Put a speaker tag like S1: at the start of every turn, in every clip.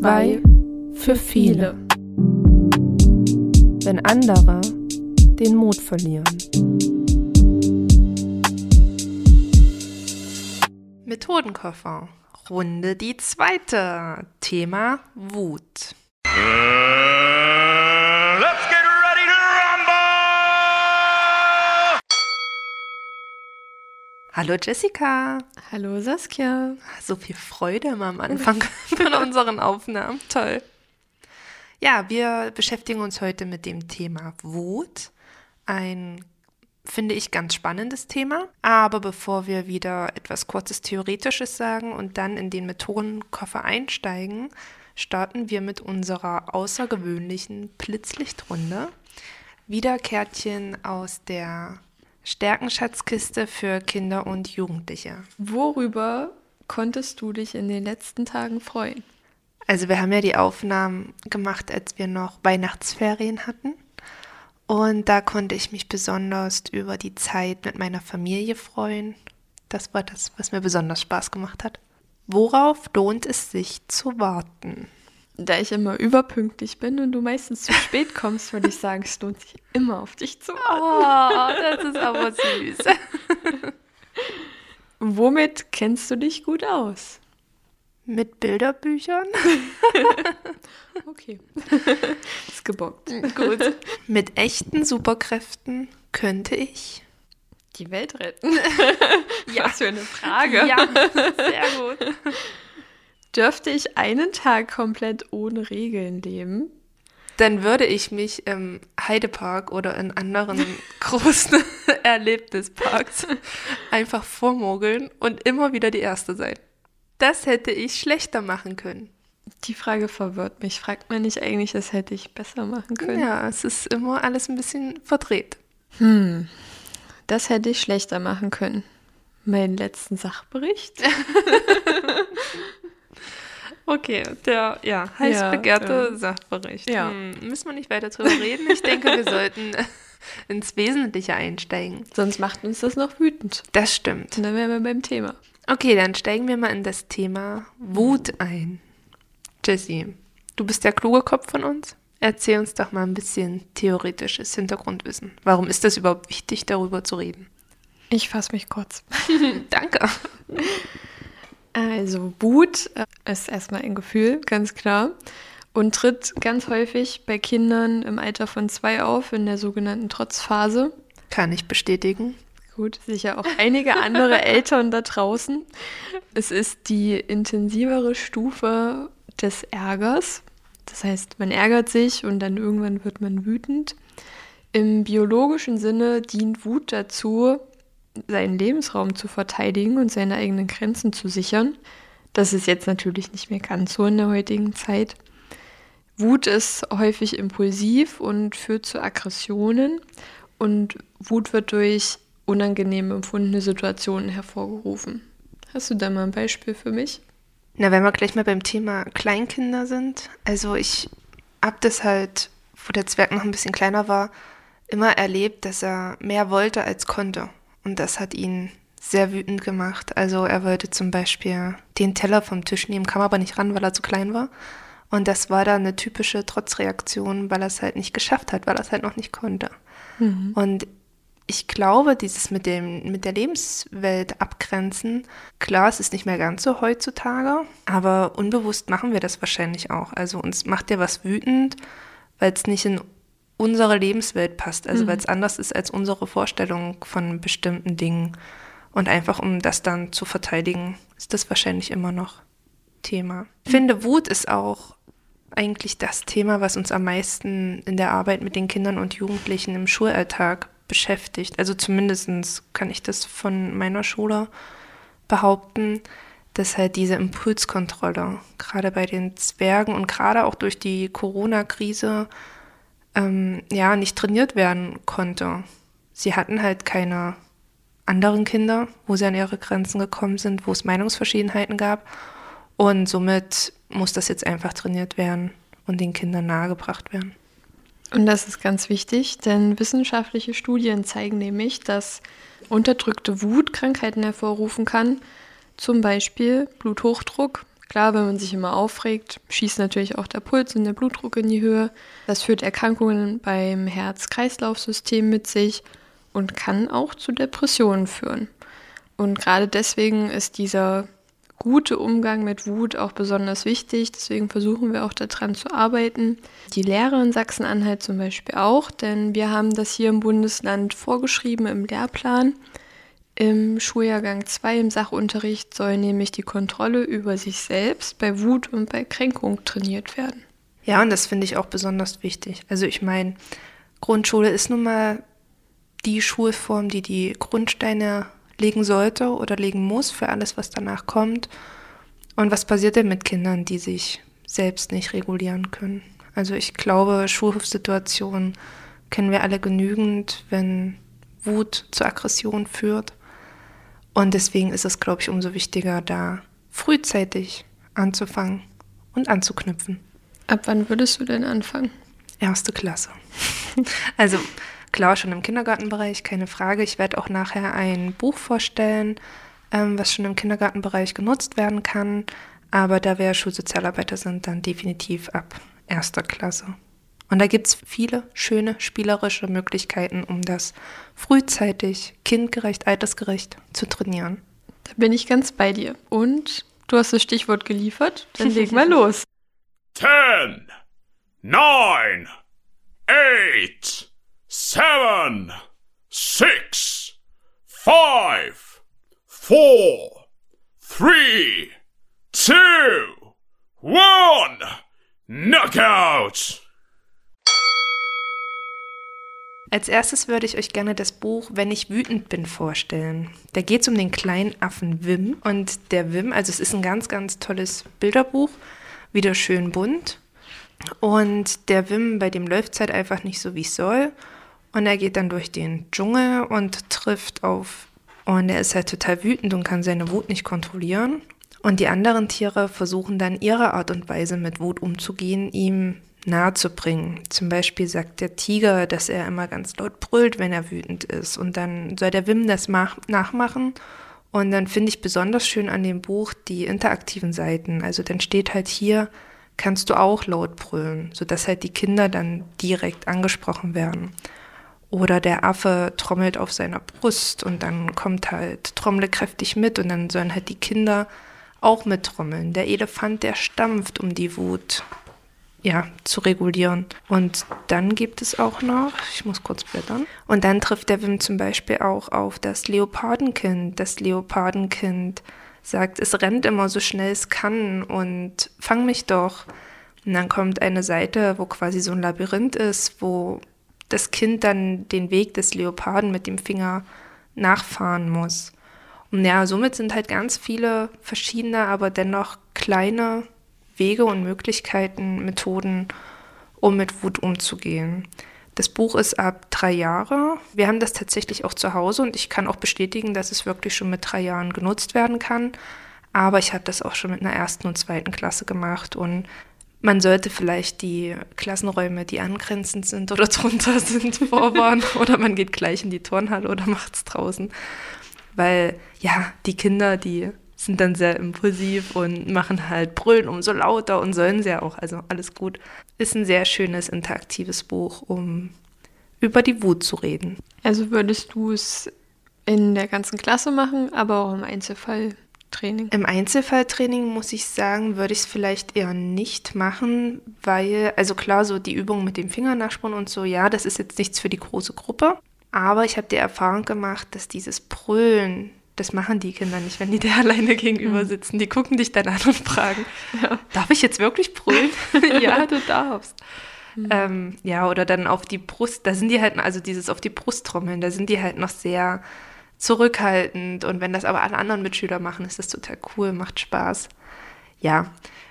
S1: Zwei für viele. Wenn andere den Mut verlieren.
S2: Methodenkoffer. Runde die zweite. Thema Wut. Hallo Jessica.
S3: Hallo Saskia.
S2: So viel Freude immer am Anfang von unseren Aufnahmen. Toll. Ja, wir beschäftigen uns heute mit dem Thema Wut. Ein, finde ich, ganz spannendes Thema. Aber bevor wir wieder etwas kurzes Theoretisches sagen und dann in den Methodenkoffer einsteigen, starten wir mit unserer außergewöhnlichen Blitzlichtrunde. Wieder Kärtchen aus der Stärkenschatzkiste für Kinder und Jugendliche.
S3: Worüber konntest du dich in den letzten Tagen freuen?
S2: Also wir haben ja die Aufnahmen gemacht, als wir noch Weihnachtsferien hatten. Und da konnte ich mich besonders über die Zeit mit meiner Familie freuen. Das war das, was mir besonders Spaß gemacht hat. Worauf lohnt es sich zu warten?
S3: Da ich immer überpünktlich bin und du meistens zu spät kommst, würde ich sagen, es lohnt sich immer auf dich zu warten.
S2: Oh, das ist aber süß.
S3: Womit kennst du dich gut aus?
S2: Mit Bilderbüchern?
S3: Okay. ist gebockt.
S2: Gut. Mit echten Superkräften könnte ich.
S3: Die Welt retten. ja. Was für eine Frage.
S2: Ja, sehr gut.
S3: Dürfte ich einen Tag komplett ohne Regeln leben?
S2: Dann würde ich mich im Heidepark oder in anderen großen Erlebnisparks einfach vormogeln und immer wieder die Erste sein. Das hätte ich schlechter machen können.
S3: Die Frage verwirrt mich. Fragt man nicht eigentlich, das hätte ich besser machen können?
S2: Ja, es ist immer alles ein bisschen verdreht.
S3: Hm, das hätte ich schlechter machen können. Meinen letzten Sachbericht?
S2: Okay, der ja, heiß
S3: Ja,
S2: begehrte. Sachbericht.
S3: Ja.
S2: Hm, müssen wir nicht weiter drüber reden. Ich denke, wir sollten ins Wesentliche einsteigen.
S3: Sonst macht uns das noch wütend.
S2: Das stimmt.
S3: Und dann wären wir beim Thema.
S2: Okay, dann steigen wir mal in das Thema Wut ein. Jessie, du bist der kluge Kopf von uns. Erzähl uns doch mal ein bisschen theoretisches Hintergrundwissen. Warum ist das überhaupt wichtig, darüber zu reden?
S3: Ich fasse mich kurz.
S2: Danke.
S3: Also Wut äh, ist erstmal ein Gefühl, ganz klar. Und tritt ganz häufig bei Kindern im Alter von zwei auf, in der sogenannten Trotzphase.
S2: Kann ich bestätigen.
S3: Gut, sicher auch einige andere Eltern da draußen. Es ist die intensivere Stufe des Ärgers. Das heißt, man ärgert sich und dann irgendwann wird man wütend. Im biologischen Sinne dient Wut dazu, seinen Lebensraum zu verteidigen und seine eigenen Grenzen zu sichern. Das ist jetzt natürlich nicht mehr ganz so in der heutigen Zeit. Wut ist häufig impulsiv und führt zu Aggressionen und Wut wird durch unangenehm empfundene Situationen hervorgerufen. Hast du da mal ein Beispiel für mich?
S2: Na, wenn wir gleich mal beim Thema Kleinkinder sind. Also ich hab das halt, wo der Zwerg noch ein bisschen kleiner war, immer erlebt, dass er mehr wollte als konnte. Und das hat ihn sehr wütend gemacht. Also er wollte zum Beispiel den Teller vom Tisch nehmen, kam aber nicht ran, weil er zu klein war. Und das war dann eine typische Trotzreaktion, weil er es halt nicht geschafft hat, weil er es halt noch nicht konnte. Und ich glaube, dieses mit, dem, mit der Lebenswelt abgrenzen, klar, es ist nicht mehr ganz so heutzutage, aber unbewusst machen wir das wahrscheinlich auch. Also uns macht ja was wütend, weil es nicht in unsere Lebenswelt passt, also weil es anders ist als unsere Vorstellung von bestimmten Dingen. Und einfach um das dann zu verteidigen, ist das wahrscheinlich immer noch Thema. Ich finde, Wut ist auch eigentlich das Thema, was uns am meisten in der Arbeit mit den Kindern und Jugendlichen im Schulalltag beschäftigt. Also zumindest kann ich das von meiner Schule behaupten, dass halt diese Impulskontrolle, gerade bei den Zwergen und gerade auch durch die Corona-Krise, ähm, ja, nicht trainiert werden konnte. Sie hatten halt keine anderen Kinder, wo sie an ihre Grenzen gekommen sind, wo es Meinungsverschiedenheiten gab. Und somit muss das jetzt einfach trainiert werden und den Kindern nahegebracht werden.
S3: Und das ist ganz wichtig, denn wissenschaftliche Studien zeigen nämlich, dass unterdrückte Wut Krankheiten hervorrufen kann, zum Beispiel Bluthochdruck, Klar, wenn man sich immer aufregt, schießt natürlich auch der Puls und der Blutdruck in die Höhe. Das führt Erkrankungen beim Herz-Kreislauf-System mit sich und kann auch zu Depressionen führen. Und gerade deswegen ist dieser gute Umgang mit Wut auch besonders wichtig. Deswegen versuchen wir auch daran zu arbeiten. Die Lehrer in Sachsen-Anhalt zum Beispiel auch, denn wir haben das hier im Bundesland vorgeschrieben im Lehrplan. Im Schuljahrgang 2 im Sachunterricht soll nämlich die Kontrolle über sich selbst bei Wut und bei Kränkung trainiert werden.
S2: Ja, und das finde ich auch besonders wichtig. Also ich meine, Grundschule ist nun mal die Schulform, die die Grundsteine legen sollte oder legen muss für alles, was danach kommt. Und was passiert denn mit Kindern, die sich selbst nicht regulieren können? Also ich glaube, Schulhofsituationen kennen wir alle genügend, wenn Wut zur Aggression führt. Und deswegen ist es, glaube ich, umso wichtiger, da frühzeitig anzufangen und anzuknüpfen.
S3: Ab wann würdest du denn anfangen?
S2: Erste Klasse. Also Klar, schon im Kindergartenbereich, keine Frage. Ich werde auch nachher ein Buch vorstellen, ähm, was schon im Kindergartenbereich genutzt werden kann. Aber da wir Schulsozialarbeiter sind, dann definitiv ab erster Klasse. Und da gibt es viele schöne spielerische Möglichkeiten, um das frühzeitig, kindgerecht, altersgerecht zu trainieren.
S3: Da bin ich ganz bei dir. Und du hast das Stichwort geliefert. Dann leg mal los.
S4: Ten, nine, eight, seven, six, five, four, three, two, one, knockout!
S2: Als erstes würde ich euch gerne das Buch Wenn ich wütend bin vorstellen. Da geht es um den kleinen Affen Wim. Und der Wim, also es ist ein ganz, ganz tolles Bilderbuch, wieder schön bunt. Und der Wim, bei dem läuft es halt einfach nicht so, wie es soll. Und er geht dann durch den Dschungel und trifft auf. Und er ist halt total wütend und kann seine Wut nicht kontrollieren. Und die anderen Tiere versuchen dann ihre Art und Weise mit Wut umzugehen, ihm nahe zu bringen. Zum Beispiel sagt der Tiger, dass er immer ganz laut brüllt, wenn er wütend ist. Und dann soll der Wim das nachmachen. Und dann finde ich besonders schön an dem Buch die interaktiven Seiten. Also dann steht halt hier, kannst du auch laut brüllen, sodass halt die Kinder dann direkt angesprochen werden. Oder der Affe trommelt auf seiner Brust und dann kommt halt Trommle kräftig mit und dann sollen halt die Kinder auch mittrommeln. Der Elefant, der stampft, um die Wut ja, zu regulieren. Und dann gibt es auch noch, ich muss kurz blättern, und dann trifft der Wim zum Beispiel auch auf das Leopardenkind. Das Leopardenkind sagt, es rennt immer so schnell es kann und fang mich doch. Und dann kommt eine Seite, wo quasi so ein Labyrinth ist, wo das Kind dann den Weg des Leoparden mit dem Finger nachfahren muss. Und ja, somit sind halt ganz viele verschiedene, aber dennoch kleine Wege und Möglichkeiten, Methoden, um mit Wut umzugehen. Das Buch ist ab drei Jahre. Wir haben das tatsächlich auch zu Hause und ich kann auch bestätigen, dass es wirklich schon mit drei Jahren genutzt werden kann. Aber ich habe das auch schon mit einer ersten und zweiten Klasse gemacht und man sollte vielleicht die Klassenräume, die angrenzend sind oder drunter sind, vorwarnen oder man geht gleich in die Turnhalle oder macht es draußen. Weil ja, die Kinder, die sind dann sehr impulsiv und machen halt brüllen umso lauter und sollen sie ja auch. Also alles gut. Ist ein sehr schönes interaktives Buch, um über die Wut zu reden.
S3: Also würdest du es in der ganzen Klasse machen, aber auch im Einzelfall Training?
S2: Im Einzelfalltraining muss ich sagen, würde ich es vielleicht eher nicht machen, weil, also klar, so die Übung mit dem Finger nachspulen und so, ja, das ist jetzt nichts für die große Gruppe. Aber ich habe die Erfahrung gemacht, dass dieses Brüllen, das machen die Kinder nicht, wenn die dir alleine gegenüber mhm. sitzen. Die gucken dich dann an und fragen, ja. darf ich jetzt wirklich brüllen? ja, du darfst. Mhm. Ähm, ja, oder dann auf die Brust, da sind die halt, also dieses auf die Brust trommeln, da sind die halt noch sehr zurückhaltend. Und wenn das aber alle anderen Mitschüler machen, ist das total cool, macht Spaß. Ja,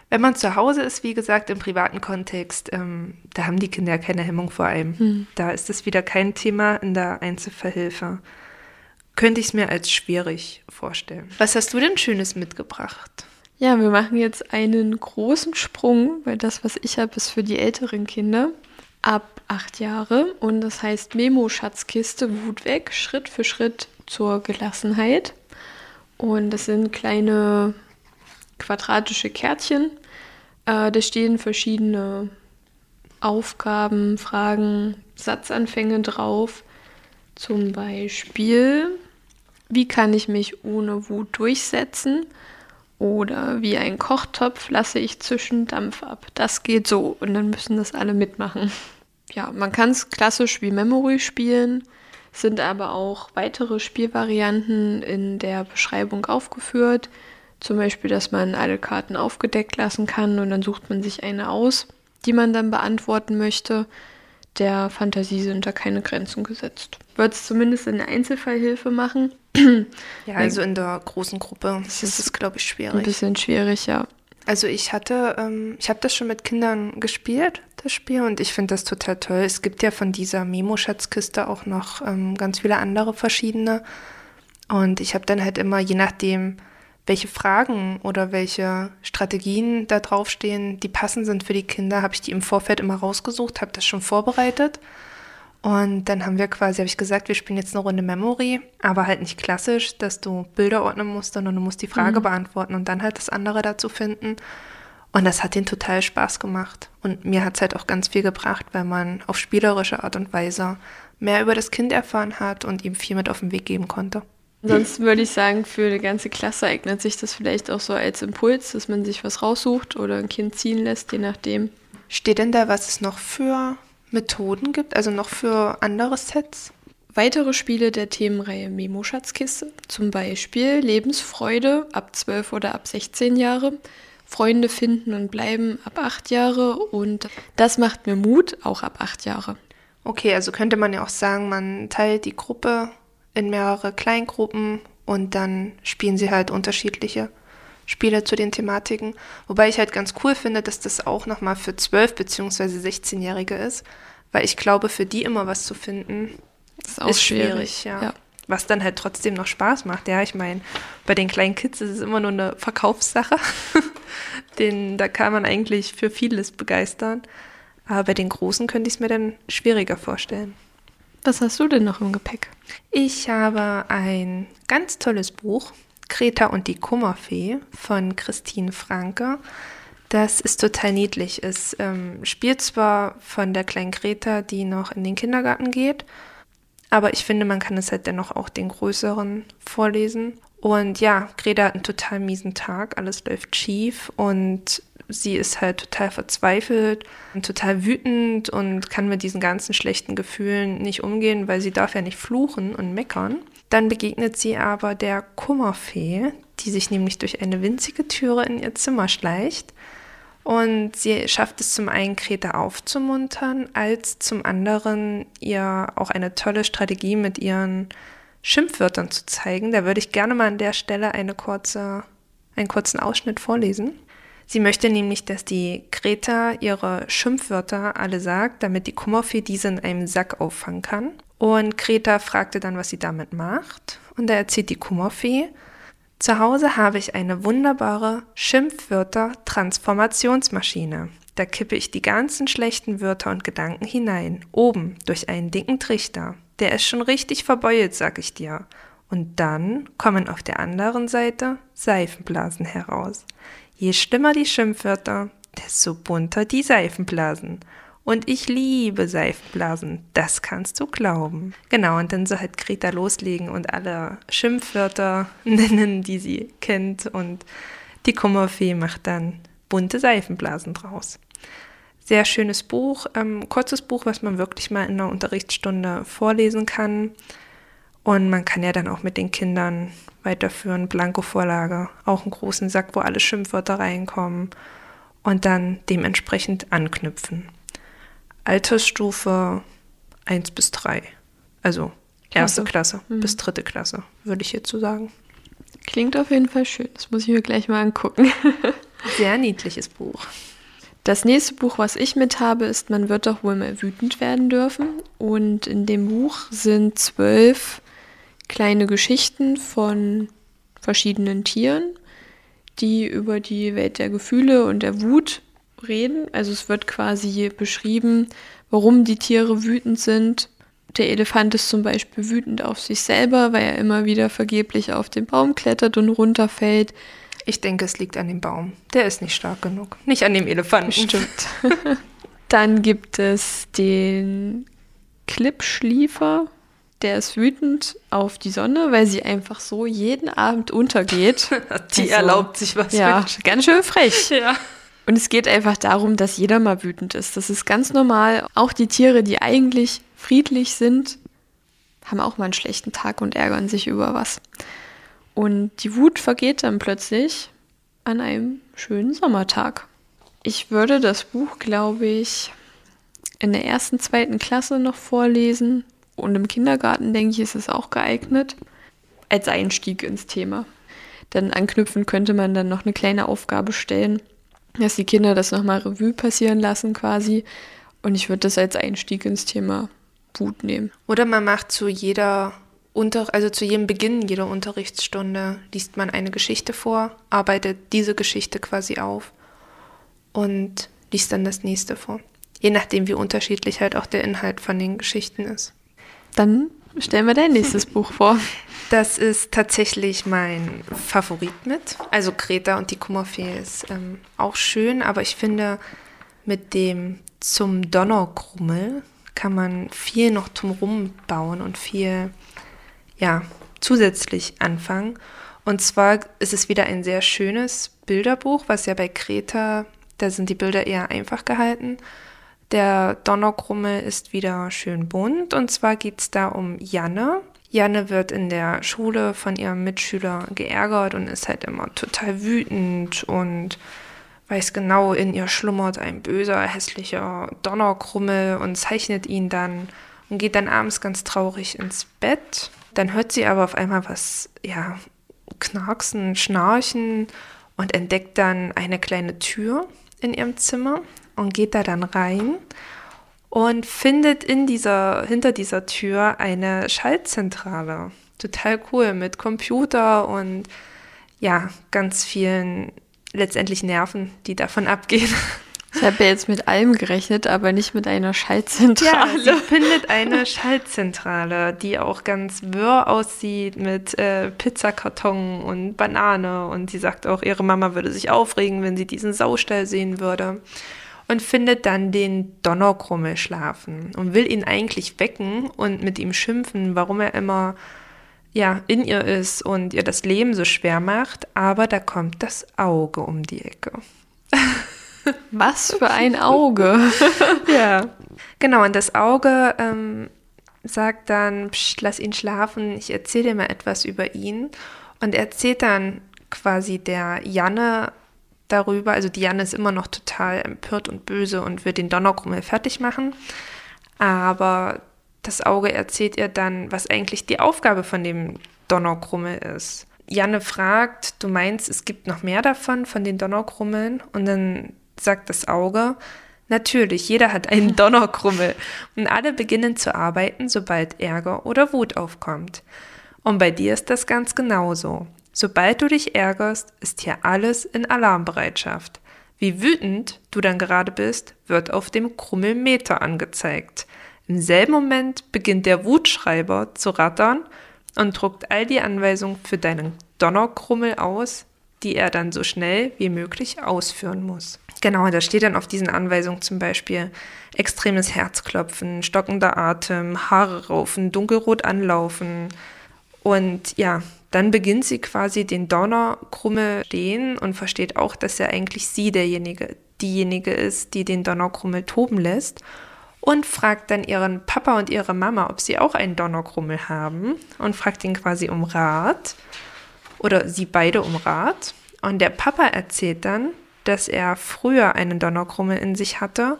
S2: wenn man zu Hause ist, wie gesagt, im privaten Kontext, ähm, da haben die Kinder ja keine Hemmung vor allem. Hm. Da ist es wieder kein Thema in der Einzelverhilfe. Könnte ich es mir als schwierig vorstellen. Was hast du denn Schönes mitgebracht?
S3: Ja, wir machen jetzt einen großen Sprung, weil das, was ich habe, ist für die älteren Kinder ab acht Jahre. Und das heißt Memo Schatzkiste Wut weg, Schritt für Schritt zur Gelassenheit. Und das sind kleine quadratische Kärtchen. Äh, da stehen verschiedene Aufgaben, Fragen, Satzanfänge drauf. Zum Beispiel, wie kann ich mich ohne Wut durchsetzen? Oder wie ein Kochtopf lasse ich zwischen Dampf ab. Das geht so und dann müssen das alle mitmachen. Ja, man kann es klassisch wie Memory spielen, sind aber auch weitere Spielvarianten in der Beschreibung aufgeführt. Zum Beispiel, dass man alle Karten aufgedeckt lassen kann und dann sucht man sich eine aus, die man dann beantworten möchte. Der Fantasie sind da keine Grenzen gesetzt. Wird es zumindest in der Einzelfallhilfe machen.
S2: Ja, also in der großen Gruppe das ist es, glaube ich, schwierig.
S3: Ein bisschen schwierig, ja.
S2: Also ich hatte, ähm, ich habe das schon mit Kindern gespielt, das Spiel, und ich finde das total toll. Es gibt ja von dieser Memo-Schatzkiste auch noch ähm, ganz viele andere verschiedene. Und ich habe dann halt immer, je nachdem, welche Fragen oder welche Strategien da draufstehen, die passend sind für die Kinder, habe ich die im Vorfeld immer rausgesucht, habe das schon vorbereitet. Und dann haben wir quasi, habe ich gesagt, wir spielen jetzt eine Runde Memory, aber halt nicht klassisch, dass du Bilder ordnen musst, sondern du musst die Frage mhm. beantworten und dann halt das andere dazu finden. Und das hat den total Spaß gemacht. Und mir hat es halt auch ganz viel gebracht, weil man auf spielerische Art und Weise mehr über das Kind erfahren hat und ihm viel mit auf den Weg geben konnte.
S3: Ansonsten würde ich sagen, für eine ganze Klasse eignet sich das vielleicht auch so als Impuls, dass man sich was raussucht oder ein Kind ziehen lässt, je nachdem.
S2: Steht denn da, was es noch für Methoden gibt, also noch für andere Sets?
S3: Weitere Spiele der Themenreihe Memo-Schatzkiste, zum Beispiel Lebensfreude ab 12 oder ab 16 Jahre, Freunde finden und bleiben ab 8 Jahre und das macht mir Mut auch ab 8 Jahre.
S2: Okay, also könnte man ja auch sagen, man teilt die Gruppe in mehrere Kleingruppen und dann spielen sie halt unterschiedliche Spiele zu den Thematiken. Wobei ich halt ganz cool finde, dass das auch nochmal für 12- bzw. 16-Jährige ist, weil ich glaube, für die immer was zu finden, ist, ist schwierig, schwierig ja. ja. Was dann halt trotzdem noch Spaß macht. Ja, ich meine, bei den kleinen Kids ist es immer nur eine Verkaufssache. den, da kann man eigentlich für vieles begeistern. Aber bei den Großen könnte ich es mir dann schwieriger vorstellen.
S3: Was hast du denn noch im Gepäck?
S2: Ich habe ein ganz tolles Buch, Greta und die Kummerfee von Christine Franke. Das ist total niedlich. Es ähm, spielt zwar von der kleinen Greta, die noch in den Kindergarten geht, aber ich finde, man kann es halt dennoch auch den Größeren vorlesen. Und ja, Greta hat einen total miesen Tag, alles läuft schief und sie ist halt total verzweifelt und total wütend und kann mit diesen ganzen schlechten Gefühlen nicht umgehen, weil sie darf ja nicht fluchen und meckern. Dann begegnet sie aber der Kummerfee, die sich nämlich durch eine winzige Türe in ihr Zimmer schleicht. Und sie schafft es zum einen, Greta aufzumuntern, als zum anderen ihr auch eine tolle Strategie mit ihren Schimpfwörtern zu zeigen. Da würde ich gerne mal an der Stelle eine kurze, einen kurzen Ausschnitt vorlesen. Sie möchte nämlich, dass die Greta ihre Schimpfwörter alle sagt, damit die Kummerfee diese in einem Sack auffangen kann. Und Greta fragte dann, was sie damit macht. Und da erzählt die Kummerfee, zu Hause habe ich eine wunderbare Schimpfwörter-Transformationsmaschine. Da kippe ich die ganzen schlechten Wörter und Gedanken hinein, oben, durch einen dicken Trichter. Der ist schon richtig verbeult, sag ich dir. Und dann kommen auf der anderen Seite Seifenblasen heraus. Je schlimmer die Schimpfwörter, desto bunter die Seifenblasen. Und ich liebe Seifenblasen, das kannst du glauben. Genau, und dann soll halt Greta loslegen und alle Schimpfwörter nennen, die sie kennt. Und die Kummerfee macht dann bunte Seifenblasen draus. Sehr schönes Buch, ähm, kurzes Buch, was man wirklich mal in einer Unterrichtsstunde vorlesen kann. Und man kann ja dann auch mit den Kindern weiterführen, Blanko-Vorlage, auch einen großen Sack, wo alle Schimpfwörter reinkommen und dann dementsprechend anknüpfen. Altersstufe 1 bis 3, also erste Klasse mhm. bis dritte Klasse, würde ich so sagen.
S3: Klingt auf jeden Fall schön, das muss ich mir gleich mal angucken.
S2: Sehr niedliches Buch.
S3: Das nächste Buch, was ich mit habe, ist Man wird doch wohl mal wütend werden dürfen. Und in dem Buch sind zwölf kleine Geschichten von verschiedenen Tieren, die über die Welt der Gefühle und der Wut reden. Also es wird quasi beschrieben, warum die Tiere wütend sind. Der Elefant ist zum Beispiel wütend auf sich selber, weil er immer wieder vergeblich auf den Baum klettert und runterfällt.
S2: Ich denke, es liegt an dem Baum. Der ist nicht stark genug. Nicht an dem Elefanten.
S3: Stimmt. Dann gibt es den Klippschliefer. Der ist wütend auf die Sonne, weil sie einfach so jeden Abend untergeht.
S2: Die
S3: Also,
S2: erlaubt sich was.
S3: Ja, ganz schön frech.
S2: Ja.
S3: Und es geht einfach darum, dass jeder mal wütend ist. Das ist ganz normal. Auch die Tiere, die eigentlich friedlich sind, haben auch mal einen schlechten Tag und ärgern sich über was. Und die Wut vergeht dann plötzlich an einem schönen Sommertag. Ich würde das Buch, glaube ich, in der ersten, zweiten Klasse noch vorlesen. Und im Kindergarten, denke ich, ist es auch geeignet. Als Einstieg ins Thema. Dann anknüpfen könnte man dann noch eine kleine Aufgabe stellen, dass die Kinder das nochmal Revue passieren lassen quasi. Und ich würde das als Einstieg ins Thema Wut nehmen.
S2: Oder man macht zu jeder Unter also zu jedem Beginn jeder Unterrichtsstunde liest man eine Geschichte vor, arbeitet diese Geschichte quasi auf und liest dann das nächste vor. Je nachdem, wie unterschiedlich halt auch der Inhalt von den Geschichten ist.
S3: Dann stellen wir dein nächstes Buch vor.
S2: Das ist tatsächlich mein Favorit mit. Also Greta und die Kummerfee ist ähm, auch schön, aber ich finde, mit dem zum Donnerkrummel kann man viel noch drumherum bauen und viel, ja, zusätzlich anfangen. Und zwar ist es wieder ein sehr schönes Bilderbuch, was ja bei Greta, da sind die Bilder eher einfach gehalten. Der Donnerkrummel ist wieder schön bunt und zwar geht es da um Janne. Janne wird in der Schule von ihrem Mitschüler geärgert und ist halt immer total wütend und weiß genau, in ihr schlummert ein böser, hässlicher Donnerkrummel und zeichnet ihn dann und geht dann abends ganz traurig ins Bett. Dann hört sie aber auf einmal was, ja, knarksen, schnarchen und entdeckt dann eine kleine Tür in ihrem Zimmer und geht da dann rein und findet in dieser, hinter dieser Tür eine Schaltzentrale. Total cool mit Computer und ja, ganz vielen letztendlich Nerven, die davon abgehen.
S3: Ich habe ja jetzt mit allem gerechnet, aber nicht mit einer Schaltzentrale.
S2: sie findet eine Schaltzentrale, die auch ganz wirr aussieht mit äh, Pizzakarton und Banane. Und sie sagt auch, ihre Mama würde sich aufregen, wenn sie diesen Saustall sehen würde. Und findet dann den Donnerkrummel schlafen und will ihn eigentlich wecken und mit ihm schimpfen, warum er immer ja, in ihr ist und ihr das Leben so schwer macht. Aber da kommt das Auge um die Ecke.
S3: Was für ein Auge.
S2: Ja. Genau, und das Auge ähm, sagt dann, Psst, lass ihn schlafen, ich erzähle dir mal etwas über ihn. Und er erzählt dann quasi der Janne darüber, also die Janne ist immer noch total empört und böse und will den Donnerkrummel fertig machen. Aber das Auge erzählt ihr dann, was eigentlich die Aufgabe von dem Donnerkrummel ist. Janne fragt, du meinst, es gibt noch mehr davon, von den Donnerkrummeln? Und dann sagt das Auge, natürlich, jeder hat einen Donnerkrummel. Und alle beginnen zu arbeiten, sobald Ärger oder Wut aufkommt. Und bei dir ist das ganz genauso. Sobald du dich ärgerst, ist hier alles in Alarmbereitschaft. Wie wütend du dann gerade bist, wird auf dem Krummelmeter angezeigt. Im selben Moment beginnt der Wutschreiber zu rattern und druckt all die Anweisungen für deinen Donnerkrummel aus, die er dann so schnell wie möglich ausführen muss. Genau, da steht dann auf diesen Anweisungen zum Beispiel extremes Herzklopfen, stockender Atem, Haare raufen, dunkelrot anlaufen. Und ja, dann beginnt sie quasi den Donnerkrummel stehen und versteht auch, dass ja eigentlich sie derjenige, diejenige ist, die den Donnerkrummel toben lässt und fragt dann ihren Papa und ihre Mama, ob sie auch einen Donnerkrummel haben und fragt ihn quasi um Rat oder sie beide um Rat. Und der Papa erzählt dann, dass er früher einen Donnerkrummel in sich hatte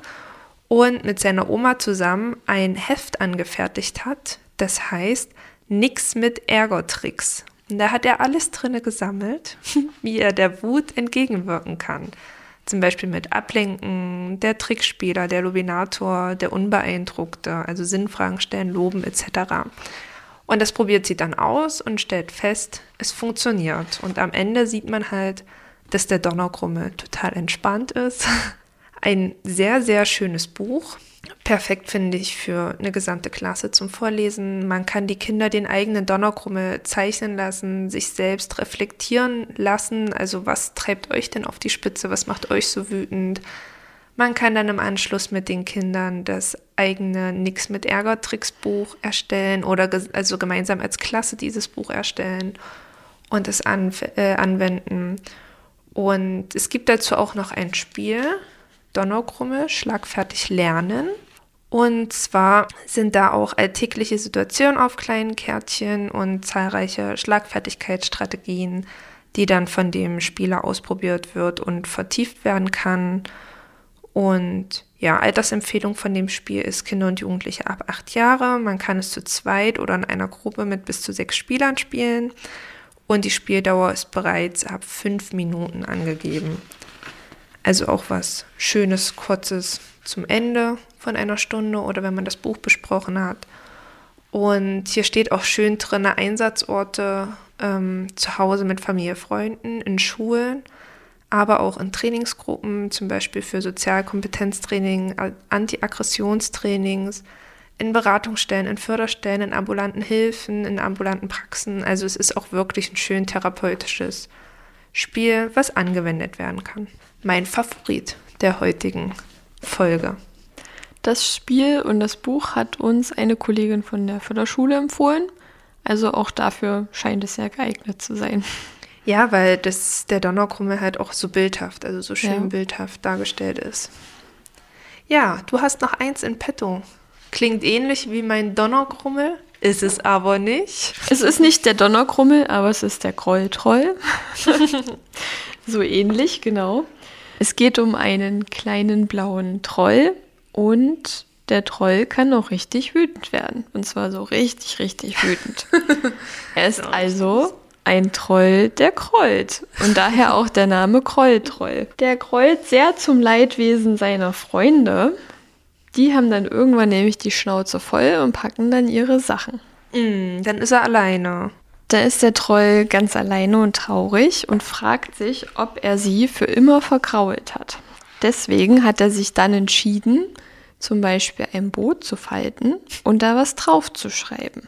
S2: und mit seiner Oma zusammen ein Heft angefertigt hat. Das heißt, nix mit Ärgertricks. Und da hat er alles drinne gesammelt, wie er der Wut entgegenwirken kann. Zum Beispiel mit Ablenken, der Trickspieler, der Lubinator, der Unbeeindruckte, also Sinnfragen stellen, loben etc. Und das probiert sie dann aus und stellt fest, es funktioniert. Und am Ende sieht man halt, dass der Donnerkrummel total entspannt ist. Ein sehr, sehr schönes Buch. Perfekt, finde ich, für eine gesamte Klasse zum Vorlesen. Man kann die Kinder den eigenen Donnerkrummel zeichnen lassen, sich selbst reflektieren lassen. Also was treibt euch denn auf die Spitze? Was macht euch so wütend? Man kann dann im Anschluss mit den Kindern das eigene Nix mit Ärger Tricks Buch erstellen oder also gemeinsam als Klasse dieses Buch erstellen und es an, äh, anwenden. Und es gibt dazu auch noch ein Spiel, Donnerkrummel, schlagfertig lernen. Und zwar sind da auch alltägliche Situationen auf kleinen Kärtchen und zahlreiche Schlagfertigkeitsstrategien, die dann von dem Spieler ausprobiert wird und vertieft werden kann. Und ja, Altersempfehlung von dem Spiel ist Kinder und Jugendliche ab acht Jahre. Man kann es zu zweit oder in einer Gruppe mit bis zu sechs Spielern spielen. Und die Spieldauer ist bereits ab fünf Minuten angegeben. Also auch was Schönes, Kurzes zum Ende von einer Stunde oder wenn man das Buch besprochen hat. Und hier steht auch schön drin Einsatzorte ähm, zu Hause mit Familie, Freunden, in Schulen, aber auch in Trainingsgruppen, zum Beispiel für Sozialkompetenztraining, Anti-Aggressionstrainings, in Beratungsstellen, in Förderstellen, in ambulanten Hilfen, in ambulanten Praxen. Also es ist auch wirklich ein schön therapeutisches Spiel, was angewendet werden kann mein Favorit der heutigen Folge.
S3: Das Spiel und das Buch hat uns eine Kollegin von der Förderschule empfohlen. Also auch dafür scheint es sehr geeignet zu sein.
S2: Ja, weil das, der Donnerkrummel halt auch so bildhaft, also so schön ja. bildhaft dargestellt ist. Ja, du hast noch eins in petto. Klingt ähnlich wie mein Donnerkrummel, ist es aber nicht.
S3: Es ist nicht der Donnerkrummel, aber es ist der Krolltroll. so ähnlich, genau. Es geht um einen kleinen blauen Troll und der Troll kann auch richtig wütend werden. Und zwar so richtig, richtig wütend. er ist also ein Troll, der krollt. Und daher auch der Name Krolltroll. Der krollt sehr zum Leidwesen seiner Freunde. Die haben dann irgendwann nämlich die Schnauze voll und packen dann ihre Sachen.
S2: Mm, dann ist er alleine.
S3: Da ist der Troll ganz alleine und traurig und fragt sich, ob er sie für immer vergrault hat. Deswegen hat er sich dann entschieden, zum Beispiel ein Boot zu falten und da was drauf zu schreiben.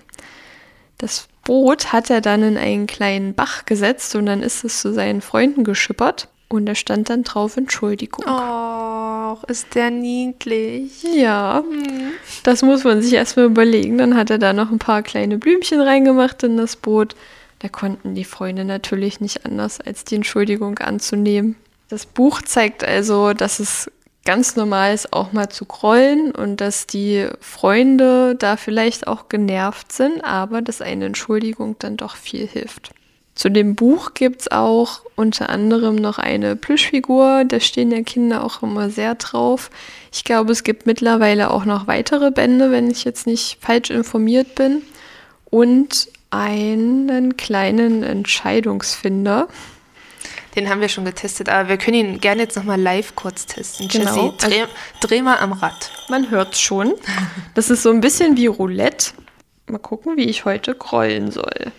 S3: Das Boot hat er dann in einen kleinen Bach gesetzt und dann ist es zu seinen Freunden geschippert und da stand dann drauf Entschuldigung.
S2: Oh, ist der niedlich.
S3: Ja, hm. das muss man sich erstmal überlegen. Dann hat er da noch ein paar kleine Blümchen reingemacht in das Boot. Da konnten die Freunde natürlich nicht anders, als die Entschuldigung anzunehmen. Das Buch zeigt also, dass es ganz normal ist, auch mal zu grollen und dass die Freunde da vielleicht auch genervt sind, aber dass eine Entschuldigung dann doch viel hilft. Zu dem Buch gibt es auch unter anderem noch eine Plüschfigur, da stehen ja Kinder auch immer sehr drauf. Ich glaube, es gibt mittlerweile auch noch weitere Bände, wenn ich jetzt nicht falsch informiert bin. Und einen kleinen Entscheidungsfinder.
S2: Den haben wir schon getestet, aber wir können ihn gerne jetzt nochmal live kurz testen. Genau. Jessie, dreh, also, dreh mal am Rad.
S3: Man hört schon. Das ist so ein bisschen wie Roulette. Mal gucken, wie ich heute grollen soll.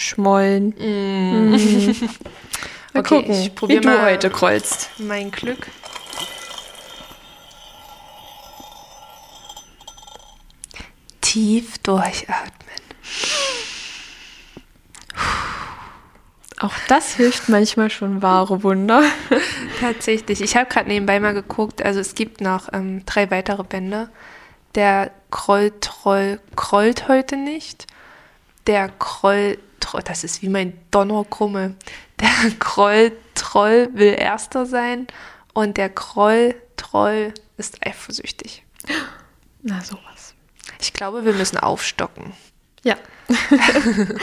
S3: Schmollen. Mm. Mm. Mal okay, gucken, ich wie du heute kreuzt.
S2: Mein Glück. Tief durchatmen.
S3: Auch das hilft manchmal schon wahre Wunder.
S2: Tatsächlich. Ich habe gerade nebenbei mal geguckt. Also es gibt noch ähm, drei weitere Bände. Der Krolltroll krollt heute nicht. Der Kroll das ist wie mein Donnerkrumme. Der Kroll-Troll will Erster sein und der Kroll-Troll ist eifersüchtig.
S3: Na, sowas.
S2: Ich glaube, wir müssen aufstocken.
S3: Ja.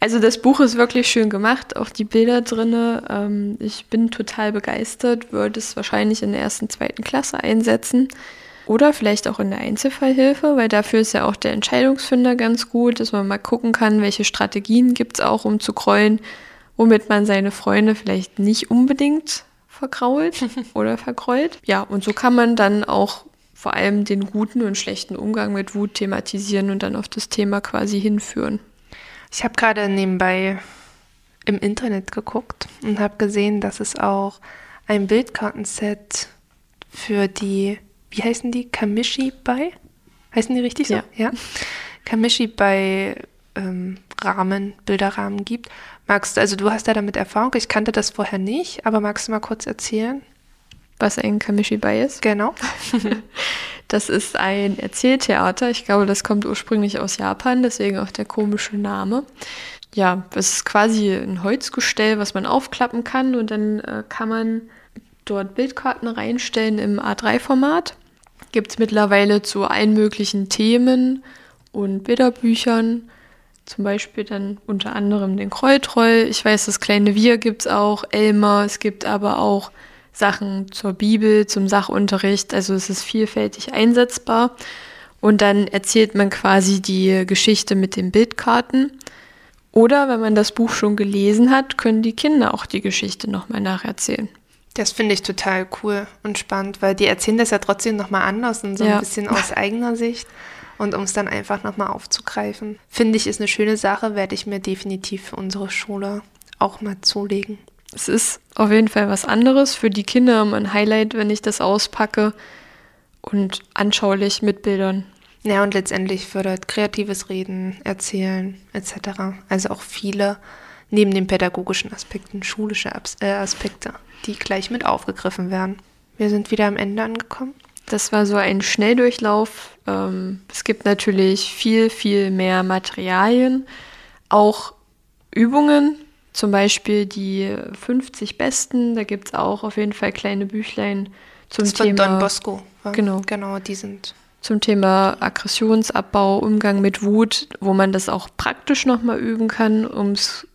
S3: also das Buch ist wirklich schön gemacht, auch die Bilder drin. Ähm, ich bin total begeistert, würde es wahrscheinlich in der ersten, zweiten Klasse einsetzen. Oder vielleicht auch in der Einzelfallhilfe, weil dafür ist ja auch der Entscheidungsfinder ganz gut, dass man mal gucken kann, welche Strategien gibt es auch, um zu krollen, womit man seine Freunde vielleicht nicht unbedingt verkrault oder verkrollt. Ja, und so kann man dann auch vor allem den guten und schlechten Umgang mit Wut thematisieren und dann auf das Thema quasi hinführen.
S2: Ich habe gerade nebenbei im Internet geguckt und habe gesehen, dass es auch ein Bildkartenset für die, wie heißen die, Kamishi bei? Heißen die richtig so?
S3: Ja.
S2: ja? Kamishi bei ähm, Rahmen, Bilderrahmen gibt. Magst du, also du hast ja damit Erfahrung, ich kannte das vorher nicht, aber magst du mal kurz erzählen?
S3: Was ein Kamishibai ist?
S2: Genau.
S3: Das ist ein Erzähltheater. Ich glaube, das kommt ursprünglich aus Japan, deswegen auch der komische Name. Ja, es ist quasi ein Holzgestell, was man aufklappen kann und dann äh, kann man dort Bildkarten reinstellen im A3-Format. Gibt es mittlerweile zu allen möglichen Themen und Bilderbüchern. Zum Beispiel dann unter anderem den Kreutroll. Ich weiß, das kleine Wir gibt es auch, Elmer. Es gibt aber auch Sachen zur Bibel, zum Sachunterricht. Also es ist vielfältig einsetzbar. Und dann erzählt man quasi die Geschichte mit den Bildkarten. Oder wenn man das Buch schon gelesen hat, können die Kinder auch die Geschichte nochmal nacherzählen.
S2: Das finde ich total cool und spannend, weil die erzählen das ja trotzdem nochmal anders und so
S3: Ja.
S2: ein bisschen aus eigener Sicht. Und um es dann einfach nochmal aufzugreifen, finde ich, ist eine schöne Sache, werde ich mir definitiv für unsere Schule auch mal zulegen.
S3: Es ist auf jeden Fall was anderes. Für die Kinder ein Highlight, wenn ich das auspacke und anschaulich mit Bildern.
S2: Ja, und letztendlich fördert kreatives Reden, Erzählen etc. Also auch viele neben den pädagogischen Aspekten schulische Abs äh, Aspekte, die gleich mit aufgegriffen werden. Wir sind wieder am Ende angekommen.
S3: Das war so ein Schnelldurchlauf. Ähm, es gibt natürlich viel, viel mehr Materialien, auch Übungen, zum Beispiel die 50 Besten. Da gibt es auch auf jeden Fall kleine Büchlein zum
S2: Das ist von
S3: Thema,
S2: Don Bosco. wa?
S3: Genau.
S2: Genau, die sind.
S3: zum Thema Aggressionsabbau, Umgang mit Wut, wo man das auch praktisch nochmal üben kann. Ums,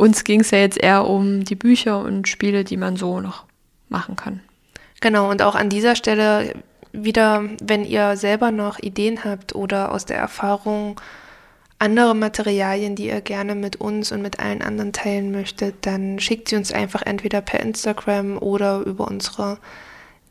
S3: uns ging es ja jetzt eher um die Bücher und Spiele, die man so noch machen kann.
S2: Genau, und auch an dieser Stelle wieder, wenn ihr selber noch Ideen habt oder aus der Erfahrung andere Materialien, die ihr gerne mit uns und mit allen anderen teilen möchtet, dann schickt sie uns einfach entweder per Instagram oder über unsere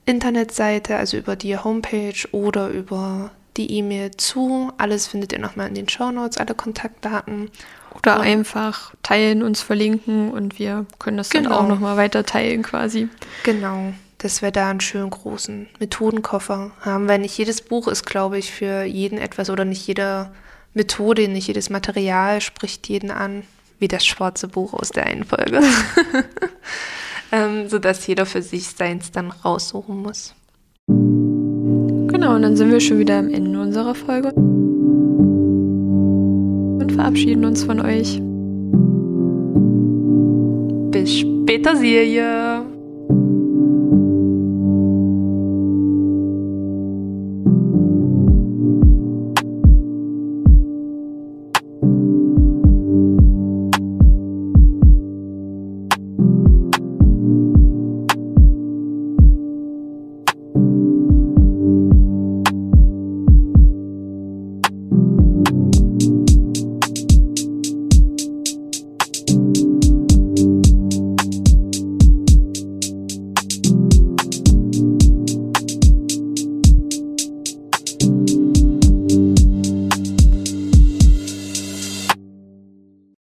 S2: Internetseite, also über die Homepage oder über die E-Mail zu. Alles findet ihr nochmal in den Shownotes, alle Kontaktdaten.
S3: Oder
S2: Und-
S3: einfach teilen, uns verlinken und wir können das dann
S2: Genau.
S3: auch nochmal weiter teilen quasi.
S2: Genau, dass wir da einen schönen großen Methodenkoffer haben, weil nicht jedes Buch ist, glaube ich, für jeden etwas oder nicht jede Methode, nicht jedes Material spricht jeden an, wie das schwarze Buch aus der einen Folge. ähm, sodass jeder für sich seins dann raussuchen muss.
S3: Genau, und dann sind wir schon wieder am Ende unserer Folge verabschieden uns von euch.
S2: Bis später, Serie!